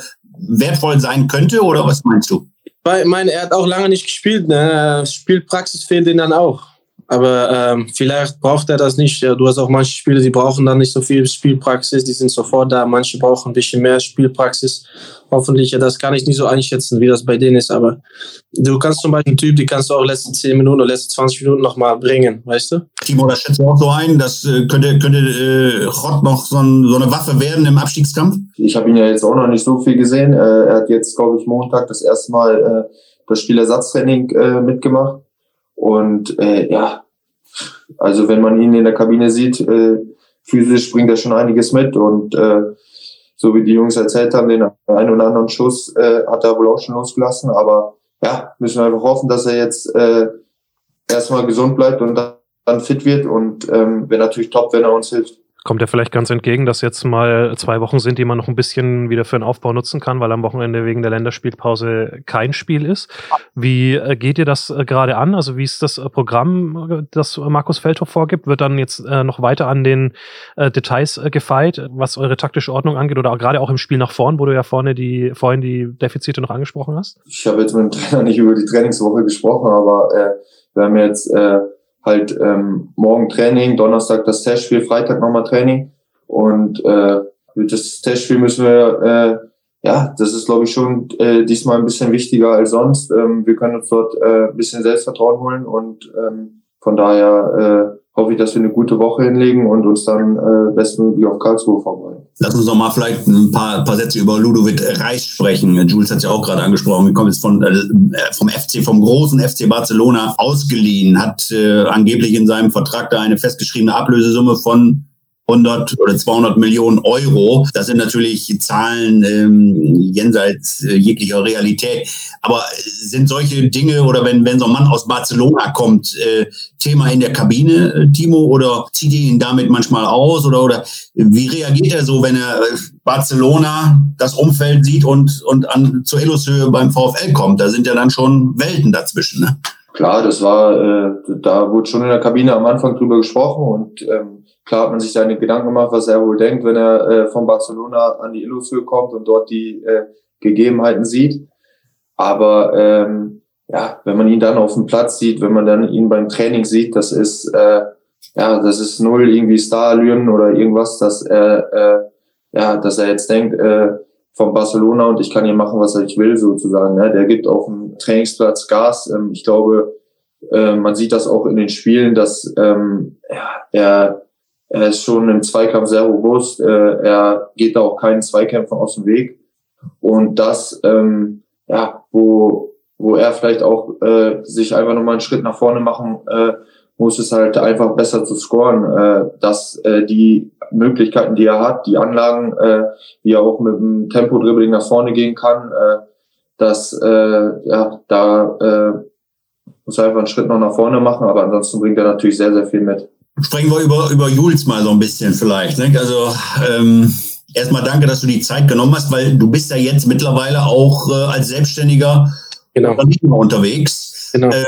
wertvoll sein könnte, oder was meinst du? Ich meine, er hat auch lange nicht gespielt. Ne? Spielpraxis fehlt ihm dann auch. Aber ähm, vielleicht braucht er das nicht. Du hast auch manche Spieler, die brauchen dann nicht so viel Spielpraxis, die sind sofort da. Manche brauchen ein bisschen mehr Spielpraxis. Hoffentlich, ja, das kann ich nicht so einschätzen, wie das bei denen ist. Aber du kannst zum Beispiel einen Typ, die kannst du auch letzte 10 Minuten oder letzte 20 Minuten nochmal bringen, weißt du? Timo, das schätzt du auch so ein. Das äh, könnte, könnte äh, Rott noch so, ein, so, eine Waffe werden im Abstiegskampf? Ich habe ihn ja jetzt auch noch nicht so viel gesehen. Äh, er hat jetzt, glaube ich, Montag das erste Mal äh, das Spielersatztraining äh, mitgemacht und äh, ja, also wenn man ihn in der Kabine sieht, äh, physisch bringt er schon einiges mit und äh, so wie die Jungs erzählt haben, den einen oder anderen Schuss äh, hat er wohl auch schon losgelassen. Aber ja, müssen wir einfach hoffen, dass er jetzt äh, erstmal gesund bleibt und dann fit wird und ähm, wäre natürlich top, wenn er uns hilft kommt ja vielleicht ganz entgegen, dass jetzt mal zwei Wochen sind, die man noch ein bisschen wieder für den Aufbau nutzen kann, weil am Wochenende wegen der Länderspielpause kein Spiel ist. Wie äh, geht ihr das äh, gerade an? Also wie ist das äh, Programm, das Markus Feldhoff vorgibt? Wird dann jetzt noch weiter an den Details gefeilt, was eure taktische Ordnung angeht oder gerade auch im Spiel nach vorn, wo du ja vorne die, vorhin die Defizite noch angesprochen hast? Ich habe jetzt mit dem Trainer nicht über die Trainingswoche gesprochen, aber äh, wir haben jetzt äh, halt ähm, morgen Training, Donnerstag das Testspiel, Freitag nochmal Training. Und äh, das Testspiel müssen wir, äh, ja, das ist glaube ich schon äh, diesmal ein bisschen wichtiger als sonst. Ähm, wir können uns dort äh, ein bisschen Selbstvertrauen holen und ähm, von daher äh, hoffe ich, dass wir eine gute Woche hinlegen und uns dann äh, bestmöglich auf Karlsruhe vorbereiten. Lass uns doch mal vielleicht ein paar, paar Sätze über Ludovic Reis sprechen. Jules hat es ja auch gerade angesprochen. Wir kommen jetzt von, äh, vom FC, vom großen FC Barcelona ausgeliehen, hat äh, angeblich in seinem Vertrag da eine festgeschriebene Ablösesumme von 100 oder 200 Millionen Euro. Das sind natürlich Zahlen ähm, jenseits äh, jeglicher Realität. Aber sind solche Dinge oder wenn, wenn so ein Mann aus Barcelona kommt, äh, Thema in der Kabine, äh, Timo, oder zieht ihr ihn damit manchmal aus? Oder, oder wie reagiert er so, wenn er äh, Barcelona das Umfeld sieht und, und an, zur Elushöhe beim VfL kommt? Da sind ja dann schon Welten dazwischen. Ne? Klar, das war, äh, da wurde schon in der Kabine am Anfang drüber gesprochen und ähm, klar hat man sich seine Gedanken gemacht, was er wohl denkt, wenn er äh, von Barcelona an die Illushöhe kommt und dort die äh, Gegebenheiten sieht. Aber ähm, ja, wenn man ihn dann auf dem Platz sieht, wenn man dann ihn beim Training sieht, das ist äh, ja, das ist null irgendwie Starallüren oder irgendwas, dass er äh, ja, dass er jetzt denkt äh, von Barcelona und ich kann hier machen, was ich will, sozusagen. Ne? Der gibt auf dem Trainingsplatz Gas. Ähm, ich glaube, äh, man sieht das auch in den Spielen, dass ähm, ja, er er ist schon im Zweikampf sehr robust. Äh, er geht da auch keinen Zweikämpfen aus dem Weg. Und das, ähm, ja, wo, wo er vielleicht auch äh, sich einfach nochmal einen Schritt nach vorne machen äh, muss, es halt einfach besser zu scoren. Äh, dass äh, die Möglichkeiten, die er hat, die Anlagen, äh, wie er auch mit dem Tempo-Dribbling nach vorne gehen kann, äh, dass äh, ja, da äh, muss er einfach einen Schritt noch nach vorne machen, aber ansonsten bringt er natürlich sehr, sehr viel mit. Sprechen wir über, über Jules mal so ein bisschen vielleicht. Ne? Also ähm, erstmal danke, dass du die Zeit genommen hast, weil du bist ja jetzt mittlerweile auch äh, als Selbstständiger genau. unterwegs. Genau. Äh,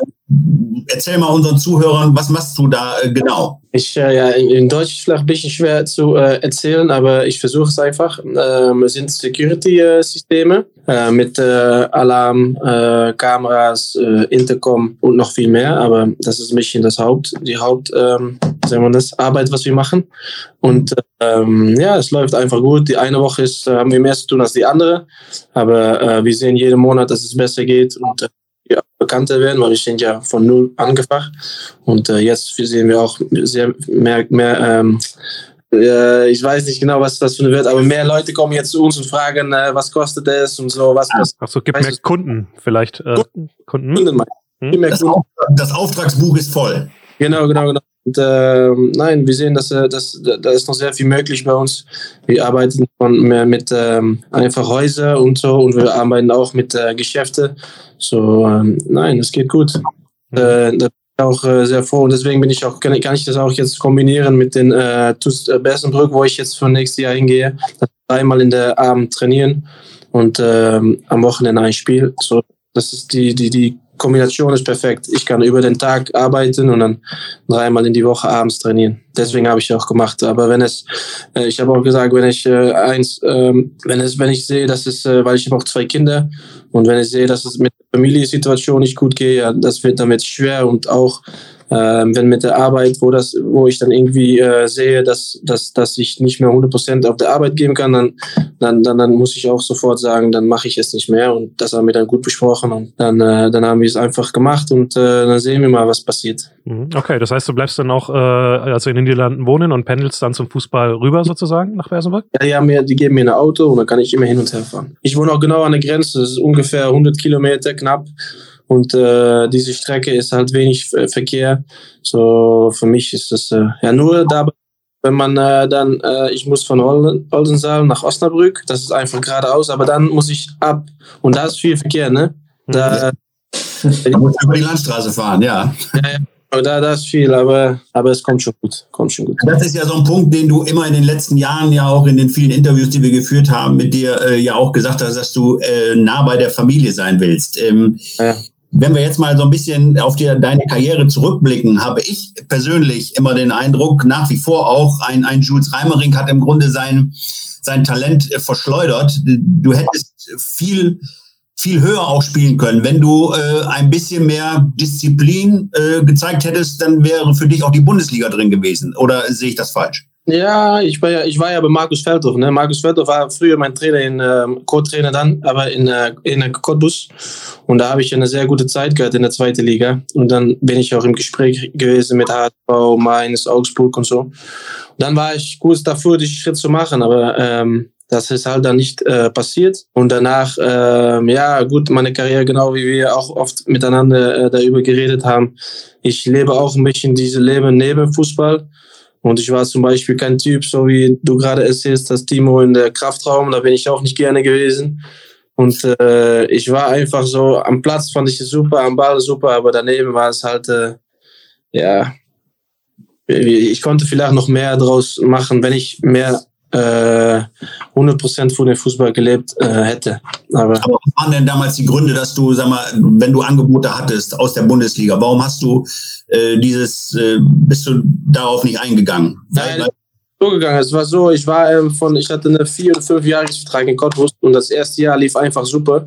erzähl mal unseren Zuhörern, was machst du da äh, genau? Ich, äh, ja, in Deutsch vielleicht ein bisschen schwer zu äh, erzählen, aber ich versuche es einfach. Ähm, es sind Security-Systeme äh, mit Alarm, Kameras, Intercom und noch viel mehr, aber das ist ein bisschen das Haupt, die Haupt, ähm, sagen wir das, Arbeit, was wir machen. Und ähm, ja, es läuft einfach gut. Die eine Woche ist, haben wir mehr zu tun als die andere, aber wir sehen jeden Monat, dass es besser geht und ja, bekannter werden, weil wir sind ja von null angefangen. Und äh, jetzt sehen wir auch sehr mehr, mehr ähm, äh, ich weiß nicht genau, was das für wird, aber mehr Leute kommen jetzt zu uns und fragen, äh, was kostet es und so. Was Achso, gibt mehr Kunden vielleicht. Äh, Kunden. Kunden. Kunden hm? das, das Auftragsbuch ist voll. Genau, genau, genau. Und, äh, nein, wir sehen, dass, äh, dass da ist noch sehr viel möglich bei uns. Wir arbeiten von, mehr mit ähm, einfach Häuser und so und wir arbeiten auch mit äh, Geschäften. So, ähm, nein, es geht gut. Äh, da bin ich auch äh, sehr froh und deswegen bin ich auch, kann, kann ich das auch jetzt kombinieren mit den äh, TuS äh, Bessenbrück, wo ich jetzt für nächstes Jahr hingehe. Dreimal in der Abend trainieren und ähm, am Wochenende ein Spiel. So, das ist die, die, die Kombination ist perfekt. Ich kann über den Tag arbeiten und dann dreimal in die Woche abends trainieren. Deswegen habe ich auch gemacht. Aber wenn es, äh, ich habe auch gesagt, wenn ich äh, eins, ähm, wenn es, wenn ich sehe, dass es, äh, weil ich habe auch zwei Kinder und wenn ich sehe, dass es mit der Familiensituation nicht gut geht, das wird damit schwer und auch ähm, wenn mit der Arbeit, wo das, wo ich dann irgendwie äh, sehe, dass, dass, dass ich nicht mehr 100% auf der Arbeit geben kann, dann, dann, dann, dann muss ich auch sofort sagen, dann mache ich es nicht mehr und das haben wir dann gut besprochen und dann, äh, dann haben wir es einfach gemacht und äh, dann sehen wir mal, was passiert. Mhm. Okay, das heißt, du bleibst dann auch äh, also in den Niederlanden wohnen und pendelst dann zum Fußball rüber sozusagen nach Versenberg? Ja, die, haben mir, die geben mir ein Auto und dann kann ich immer hin und her fahren. Ich wohne auch genau an der Grenze, das ist ungefähr 100 Kilometer knapp. Und äh, diese Strecke ist halt wenig Verkehr. So für mich ist das äh, ja nur da, wenn man äh, dann, äh, ich muss von Oldensaal nach Osnabrück, das ist einfach geradeaus, aber dann muss ich ab und da ist viel Verkehr, ne? Da, da muss über die Landstraße fahren, ja. ja, ja. Da, da ist viel, aber, aber es kommt schon gut. Kommt schon gut. Das ist ja so ein Punkt, den du immer in den letzten Jahren ja auch in den vielen Interviews, die wir geführt haben, mit dir äh, ja auch gesagt hast, dass du äh, nah bei der Familie sein willst. Ähm, ja. Wenn wir jetzt mal so ein bisschen auf die, deine Karriere zurückblicken, habe ich persönlich immer den Eindruck, nach wie vor auch, ein, ein Jules Reimering hat im Grunde sein, sein Talent äh, verschleudert. Du hättest viel, viel höher auch spielen können. Wenn du äh, ein bisschen mehr Disziplin äh, gezeigt hättest, dann wäre für dich auch die Bundesliga drin gewesen. Oder sehe ich das falsch? Ja, ich war ja, ich war ja bei Markus Feldhoff. Ne? Markus Feldhoff war früher mein Trainer, in, äh, Co-Trainer dann, aber in, äh, in Cottbus. Und da habe ich eine sehr gute Zeit gehabt in der zweiten Liga. Und dann bin ich auch im Gespräch gewesen mit HSV, Mainz, Augsburg und so. Und dann war ich kurz davor, diesen Schritt zu machen, aber ähm, das ist halt dann nicht äh, passiert. Und danach, äh, ja gut, meine Karriere, genau wie wir auch oft miteinander äh, darüber geredet haben. Ich lebe auch ein bisschen diese Leben neben Fußball. Und ich war zum Beispiel kein Typ, so wie du gerade erzählst, das Timo in der Kraftraum, da bin ich auch nicht gerne gewesen. Und äh, ich war einfach so, am Platz fand ich es super, am Ball super, aber daneben war es halt, äh, ja, ich konnte vielleicht noch mehr draus machen, wenn ich mehr äh, 100% von dem Fußball gelebt äh, hätte. Aber, Aber was waren denn damals die Gründe, dass du, sag mal, wenn du Angebote hattest aus der Bundesliga, warum hast du äh, dieses, äh, bist du darauf nicht eingegangen? Nein, so gegangen. Es war so, ich war ähm, von, ich hatte eine vier- oder fünf Jahresvertrag in Cottbus und das erste Jahr lief einfach super.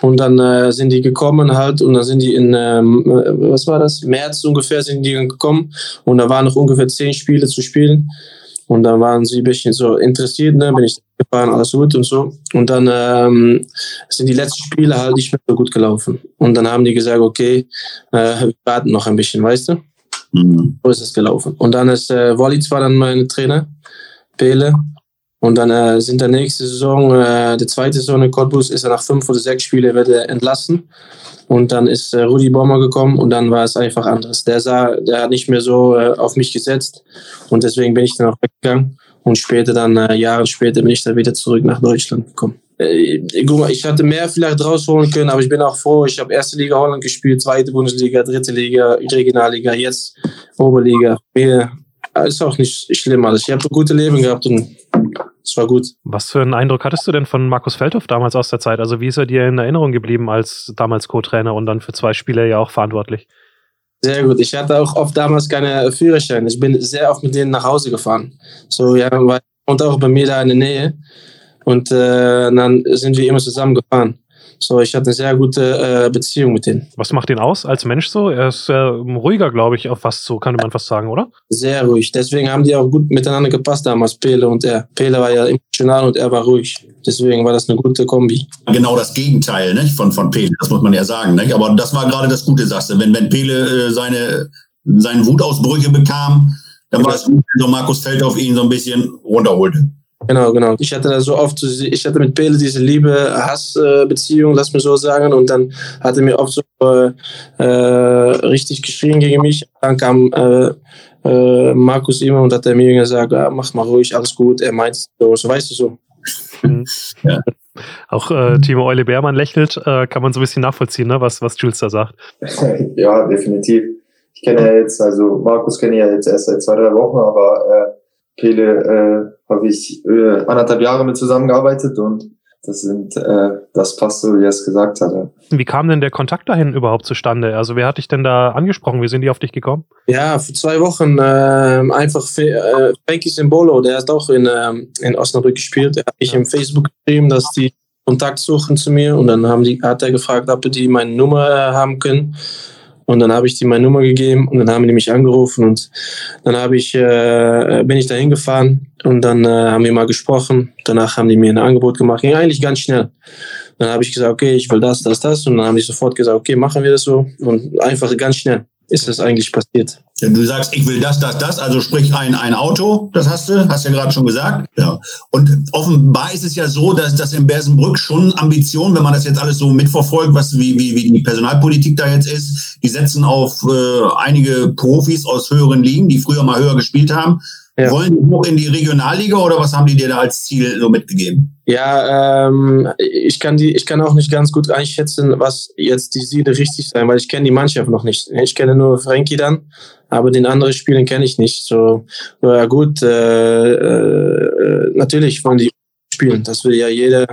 Und dann äh, sind die gekommen halt und dann sind die in, ähm, äh, was war das? März ungefähr sind die gekommen und da waren noch ungefähr zehn Spiele zu spielen. Und dann waren sie ein bisschen so interessiert, ne? bin ich gefahren, alles gut und so. Und dann ähm, sind die letzten Spiele halt nicht mehr so gut gelaufen. Und dann haben die gesagt, okay, äh, wir warten noch ein bisschen, weißt du? Mhm. So ist es gelaufen. Und dann ist äh, Wally zwar dann mein Trainer, Pele. Und dann äh, sind der nächste Saison, äh, der zweite Saison in Cottbus, ist er nach fünf oder sechs Spielen wird er entlassen. Und dann ist äh, Rudi Bommer gekommen und dann war es einfach anders. Der sah, der hat nicht mehr so äh, auf mich gesetzt und deswegen bin ich dann auch weggegangen. Und später dann, äh, Jahre später, bin ich dann wieder zurück nach Deutschland gekommen. Äh, guck mal, ich hatte mehr vielleicht rausholen können, aber ich bin auch froh. Ich habe erste Liga Holland gespielt, zweite Bundesliga, dritte Liga, Regionalliga, jetzt Oberliga. Ist auch nicht schlimm alles. Ich habe ein gutes Leben gehabt und es war gut. Was für einen Eindruck hattest du denn von Markus Feldhoff damals aus der Zeit? Also wie ist er dir in Erinnerung geblieben als damals Co-Trainer und dann für zwei Spiele ja auch verantwortlich? Sehr gut. Ich hatte auch oft damals keine Führerschein. Ich bin sehr oft mit denen nach Hause gefahren. So, ja, und auch bei mir da in der Nähe. Und äh, dann sind wir immer zusammen gefahren. So, ich hatte eine sehr gute äh, Beziehung mit ihm. Was macht ihn aus als Mensch so? Er ist äh, ruhiger, glaube ich, auf fast so, kann man fast sagen, oder? Sehr ruhig. Deswegen haben die auch gut miteinander gepasst damals, Pele und er. Pele war ja emotional und er war ruhig. Deswegen war das eine gute Kombi. Genau das Gegenteil ne, von, von Pele, das muss man ja sagen. Ne? Aber das war gerade das Gute, sagst du. Wenn, wenn Pele äh, seine, seine Wutausbrüche bekam, dann war es gut, wenn so Markus Feld auf ihn so ein bisschen runterholte. Genau, genau. Ich hatte da so oft, ich hatte mit Pele diese Liebe-Hass-Beziehung, lass mir so sagen, und dann hat er mir oft so äh, äh, richtig geschrien gegen mich. Dann kam äh, äh, Markus immer und hat er mir gesagt, ah, mach mal ruhig, alles gut. Er meint so, so weißt du so. Mhm. ja. Auch äh, Timo Eule Bärmann lächelt, äh, kann man so ein bisschen nachvollziehen, ne, was, was Jules da sagt. ja, definitiv. Ich kenne ja jetzt, also Markus kenne ich ja jetzt erst seit zwei, drei Wochen, aber äh, Pele äh, habe ich äh, anderthalb Jahre mit zusammengearbeitet und das sind, äh, das passt so, wie er es gesagt hatte. Wie kam denn der Kontakt dahin überhaupt zustande? Also wer hat dich denn da angesprochen? Wie sind die auf dich gekommen? Ja, für zwei Wochen äh, einfach äh, Frankie Simbolo, der hat auch in, äh, in Osnabrück gespielt. Er hat mich im Facebook geschrieben, dass die Kontakt suchen zu mir und dann haben die, hat er gefragt, ob die meine Nummer äh, haben können. Und dann habe ich die meine Nummer gegeben und dann haben die mich angerufen und dann habe ich, äh, bin ich da hingefahren und dann äh, haben wir mal gesprochen. Danach haben die mir ein Angebot gemacht. Ging eigentlich ganz schnell. Dann habe ich gesagt, okay, ich will das, das, das. Und dann haben die sofort gesagt, okay, machen wir das so. Und einfach ganz schnell ist das eigentlich passiert. Du sagst, ich will das, das, das, also sprich ein, ein Auto, das hast du, hast ja gerade schon gesagt. Ja. Und offenbar ist es ja so, dass das in Bersenbrück schon Ambitionen, wenn man das jetzt alles so mitverfolgt, was wie, wie, wie die Personalpolitik da jetzt ist, die setzen auf äh, einige Profis aus höheren Ligen, die früher mal höher gespielt haben. Ja. Wollen die hoch in die Regionalliga oder was haben die dir da als Ziel so mitgegeben? Ja, ähm, ich kann die, ich kann auch nicht ganz gut einschätzen, was jetzt die Ziele richtig sein, weil ich kenne die Mannschaft noch nicht. Ich kenne nur Frankie dann, aber den anderen Spielen kenne ich nicht. So, ja gut, äh, äh, natürlich wollen die spielen. Das will ja jeder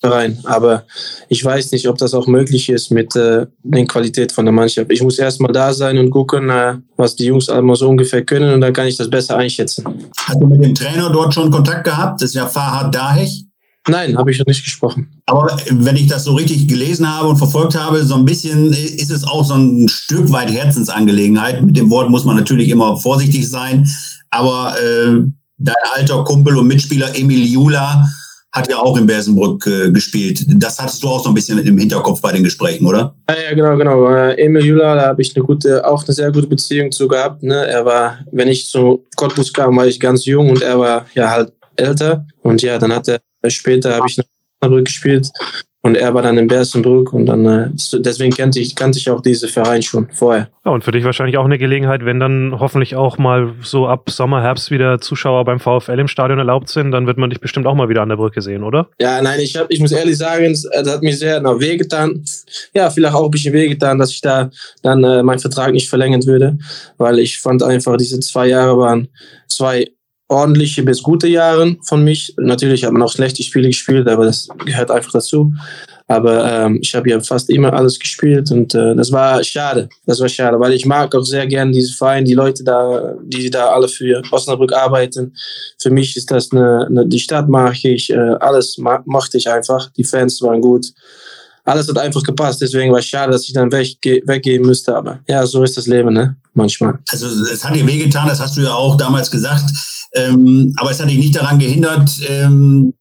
Verein. Aber ich weiß nicht, ob das auch möglich ist mit äh, der Qualität von der Mannschaft. Ich muss erstmal da sein und gucken, äh, was die Jungs einmal so ungefähr können und dann kann ich das besser einschätzen. Hast du mit dem Trainer dort schon Kontakt gehabt? Das ist ja Farhad Dahech. Nein, habe ich noch nicht gesprochen. Aber wenn ich das so richtig gelesen habe und verfolgt habe, so ein bisschen ist es auch so ein Stück weit Herzensangelegenheit. Mit dem Wort muss man natürlich immer vorsichtig sein. Aber äh, dein alter Kumpel und Mitspieler Emil Jula hat ja auch in Bersenbrück äh, gespielt. Das hattest du auch so ein bisschen im Hinterkopf bei den Gesprächen, oder? Ja, ja genau, genau. Äh, Emil Jula, da habe ich eine gute, auch eine sehr gute Beziehung zu gehabt. Ne? Er war, wenn ich zu Cottbus kam, war ich ganz jung und er war ja halt älter. Und ja, dann hat er später habe ich nach Osnabrück gespielt und er war dann in Bersenbrück und dann äh, deswegen kannte ich, kannte ich auch diese Verein schon vorher. Ja, und für dich wahrscheinlich auch eine Gelegenheit, wenn dann hoffentlich auch mal so ab Sommer, Herbst wieder Zuschauer beim VfL im Stadion erlaubt sind, dann wird man dich bestimmt auch mal wieder an der Brücke sehen, oder? Ja, nein, ich, hab, ich muss ehrlich sagen, es hat mir sehr na, wehgetan. Ja, vielleicht auch ein bisschen wehgetan, dass ich da dann äh, meinen Vertrag nicht verlängern würde, weil ich fand einfach, diese zwei Jahre waren zwei ordentliche bis gute Jahre von mich. Natürlich hat man auch schlechte Spiele gespielt, aber das gehört einfach dazu. Aber ähm, ich habe ja fast immer alles gespielt und äh, das war schade. Das war schade, weil ich mag auch sehr gerne diese Verein, die Leute da, die da alle für Osnabrück arbeiten. Für mich ist das eine, eine die Stadt mag ich, äh, alles ma mochte ich einfach. Die Fans waren gut. Alles hat einfach gepasst, deswegen war es schade, dass ich dann wegge weggehen müsste. Aber ja, so ist das Leben, ne? Manchmal. Also es hat dir wehgetan, das hast du ja auch damals gesagt. Ähm, aber es hat dich nicht daran gehindert, ähm,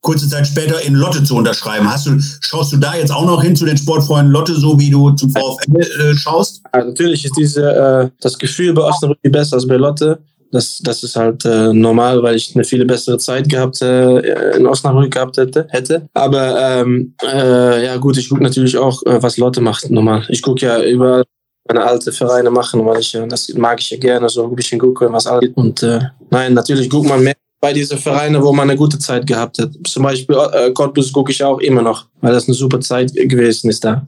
kurze Zeit später in Lotte zu unterschreiben. Hast du, schaust du da jetzt auch noch hin zu den Sportfreunden Lotte, so wie du zum VfL äh, schaust? Also natürlich ist diese, äh, das Gefühl bei Osnabrück besser als bei Lotte. Das, das ist halt äh, normal, weil ich eine viel bessere Zeit gehabt äh, in Osnabrück gehabt hätte. hätte. Aber ähm, äh, ja gut, ich gucke natürlich auch, äh, was Lotte macht normal. Ich gucke ja überall meine alte Vereine machen, weil ich das mag ich ja gerne, so ein bisschen gucken, was alles. Und äh, nein, natürlich guckt man mehr bei diesen Vereinen, wo man eine gute Zeit gehabt hat. Zum Beispiel äh, Cottbus gucke ich auch immer noch, weil das eine super Zeit gewesen ist da.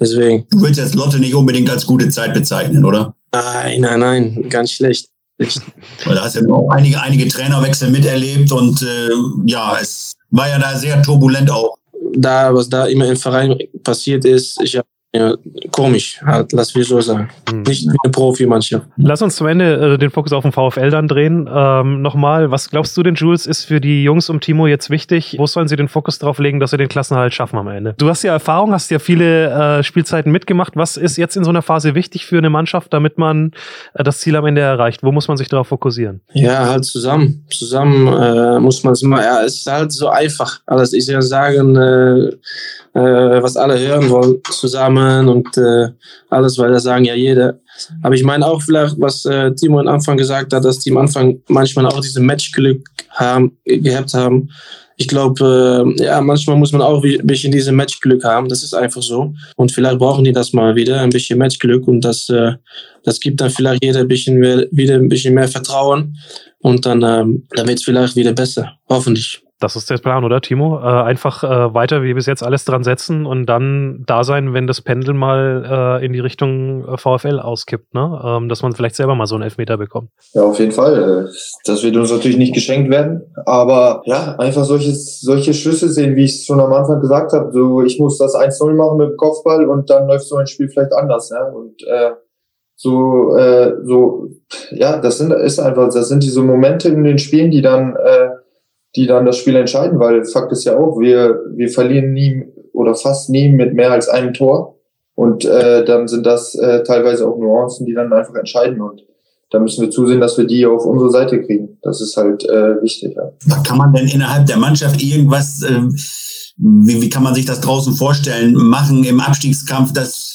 Deswegen. Du willst jetzt Lotte nicht unbedingt als gute Zeit bezeichnen, oder? Nein, nein, nein, ganz schlecht. Weil da hast ja auch einige, einige Trainerwechsel miterlebt und äh, ja, es war ja da sehr turbulent auch. Da, was da immer im Verein passiert ist, ich habe ja, komisch, halt, lass mich so sagen. Mhm. Nicht wie eine Profimannschaft. Lass uns zum Ende äh, den Fokus auf den VfL dann drehen. Ähm, Nochmal, was glaubst du denn, Jules, ist für die Jungs um Timo jetzt wichtig? Wo sollen sie den Fokus drauf legen, dass sie den Klassenhalt schaffen am Ende? Du hast ja Erfahrung, hast ja viele äh, Spielzeiten mitgemacht. Was ist jetzt in so einer Phase wichtig für eine Mannschaft, damit man äh, das Ziel am Ende erreicht? Wo muss man sich darauf fokussieren? Ja, halt zusammen. Zusammen äh, muss man es mal, ja, es ist halt so einfach. Alles, ich soll sagen, äh, äh, was alle hören wollen, zusammen und äh, alles, weil das sagen ja jeder. Aber ich meine auch vielleicht, was äh, Timo am Anfang gesagt hat, dass die am Anfang manchmal auch diese Matchglück haben, gehabt haben. Ich glaube, äh, ja, manchmal muss man auch ein bisschen diese Matchglück haben. Das ist einfach so. Und vielleicht brauchen die das mal wieder, ein bisschen Matchglück. Und das, äh, das gibt dann vielleicht jeder ein bisschen mehr, wieder ein bisschen mehr Vertrauen. Und dann, ähm, dann wird es vielleicht wieder besser. Hoffentlich. Das ist der Plan, oder Timo? Äh, einfach äh, weiter wie bis jetzt alles dran setzen und dann da sein, wenn das Pendel mal äh, in die Richtung äh, VfL auskippt, ne? Ähm, dass man vielleicht selber mal so einen Elfmeter bekommt. Ja, auf jeden Fall. Das wird uns natürlich nicht geschenkt werden, aber ja, einfach solche, solche Schüsse sehen, wie ich es schon am Anfang gesagt habe. So, ich muss das 1-0 machen mit dem Kopfball und dann läuft so ein Spiel vielleicht anders. Ja? Und äh, so, äh, so, ja, das sind ist einfach, das sind diese Momente in den Spielen, die dann äh, die dann das Spiel entscheiden, weil Fakt ist ja auch, wir, wir verlieren nie oder fast nie mit mehr als einem Tor. Und äh, dann sind das äh, teilweise auch Nuancen, die dann einfach entscheiden. Und da müssen wir zusehen, dass wir die auf unsere Seite kriegen. Das ist halt äh, wichtig. Ja. Kann man denn innerhalb der Mannschaft irgendwas, äh, wie, wie kann man sich das draußen vorstellen, machen im Abstiegskampf, dass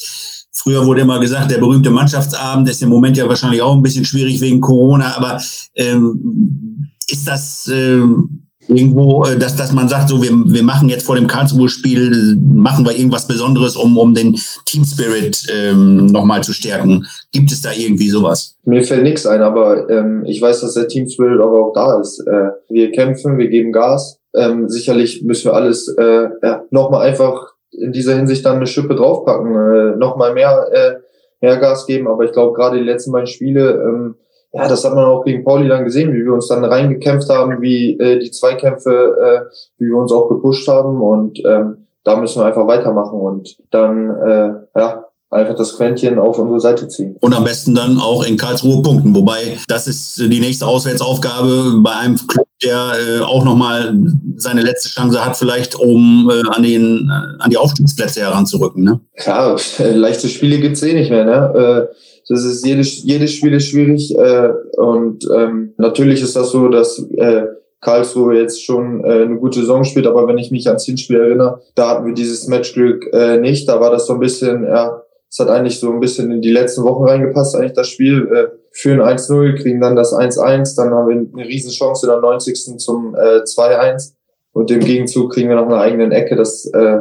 Früher wurde immer gesagt, der berühmte Mannschaftsabend ist im Moment ja wahrscheinlich auch ein bisschen schwierig wegen Corona, aber ähm, ist das ähm, irgendwo, äh, dass, dass man sagt, so wir, wir machen jetzt vor dem Karlsruhe-Spiel, machen wir irgendwas Besonderes, um, um den Team Spirit ähm, nochmal zu stärken. Gibt es da irgendwie sowas? Mir fällt nichts ein, aber ähm, ich weiß, dass der Team Spirit aber auch da ist. Äh, wir kämpfen, wir geben Gas. Ähm, sicherlich müssen wir alles äh, ja, nochmal einfach in dieser Hinsicht dann eine Schippe draufpacken, äh, nochmal mehr, äh, mehr Gas geben. Aber ich glaube, gerade die letzten beiden Spiele, ähm, ja, das hat man auch gegen Pauli dann gesehen, wie wir uns dann reingekämpft haben, wie äh, die Zweikämpfe, äh, wie wir uns auch gepusht haben und ähm, da müssen wir einfach weitermachen und dann äh, ja einfach das Quäntchen auf unsere Seite ziehen. Und am besten dann auch in Karlsruhe punkten. Wobei, das ist die nächste Auswärtsaufgabe bei einem Club, der äh, auch nochmal seine letzte Chance hat, vielleicht um äh, an, den, äh, an die Aufstiegsplätze heranzurücken. Ne? Ja, leichte Spiele gibt's eh nicht mehr. Ne? Äh, das ist jedes, jedes Spiel ist schwierig. Äh, und ähm, natürlich ist das so, dass äh, Karlsruhe jetzt schon äh, eine gute Saison spielt, aber wenn ich mich ans Hinspiel erinnere, da hatten wir dieses Matchglück äh, nicht. Da war das so ein bisschen, ja, es hat eigentlich so ein bisschen in die letzten Wochen reingepasst, eigentlich das Spiel. Äh, führen 1-0, kriegen dann das 1-1, dann haben wir eine Riesenchance in der 90. zum äh, 2-1 und im Gegenzug kriegen wir noch eine eigene Ecke, das äh,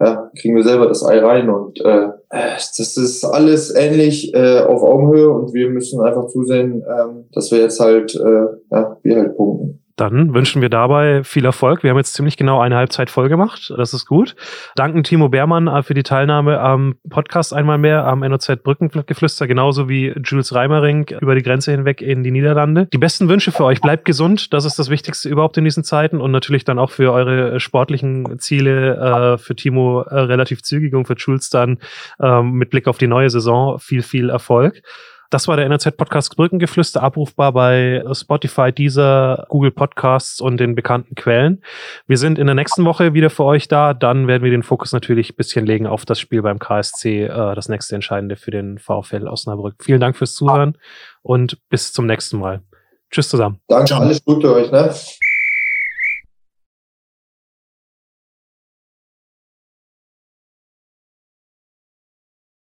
ja, kriegen wir selber das Ei rein und äh, das ist alles ähnlich äh, auf Augenhöhe und wir müssen einfach zusehen, ähm, dass wir jetzt halt, äh, ja, wir halt punkten. Dann wünschen wir dabei viel Erfolg. Wir haben jetzt ziemlich genau eine Halbzeit voll gemacht. Das ist gut. Danken Timo Beermann äh, für die Teilnahme am Podcast einmal mehr am NOZ Brückengeflüster, genauso wie Jules Reimering über die Grenze hinweg in die Niederlande. Die besten Wünsche für euch. Bleibt gesund. Das ist das Wichtigste überhaupt in diesen Zeiten und natürlich dann auch für eure sportlichen Ziele, äh, für Timo äh, relativ zügig und für Jules dann ähm, mit Blick auf die neue Saison viel, viel Erfolg. Das war der NRZ-Podcast Brückengeflüster, abrufbar bei Spotify, Deezer, Google Podcasts und den bekannten Quellen. Wir sind in der nächsten Woche wieder für euch da. Dann werden wir den Fokus natürlich ein bisschen legen auf das Spiel beim KSC, äh, das nächste Entscheidende für den VfL Osnabrück. Vielen Dank fürs Zuhören und bis zum nächsten Mal. Tschüss zusammen. Danke, alles Gute euch. Ne?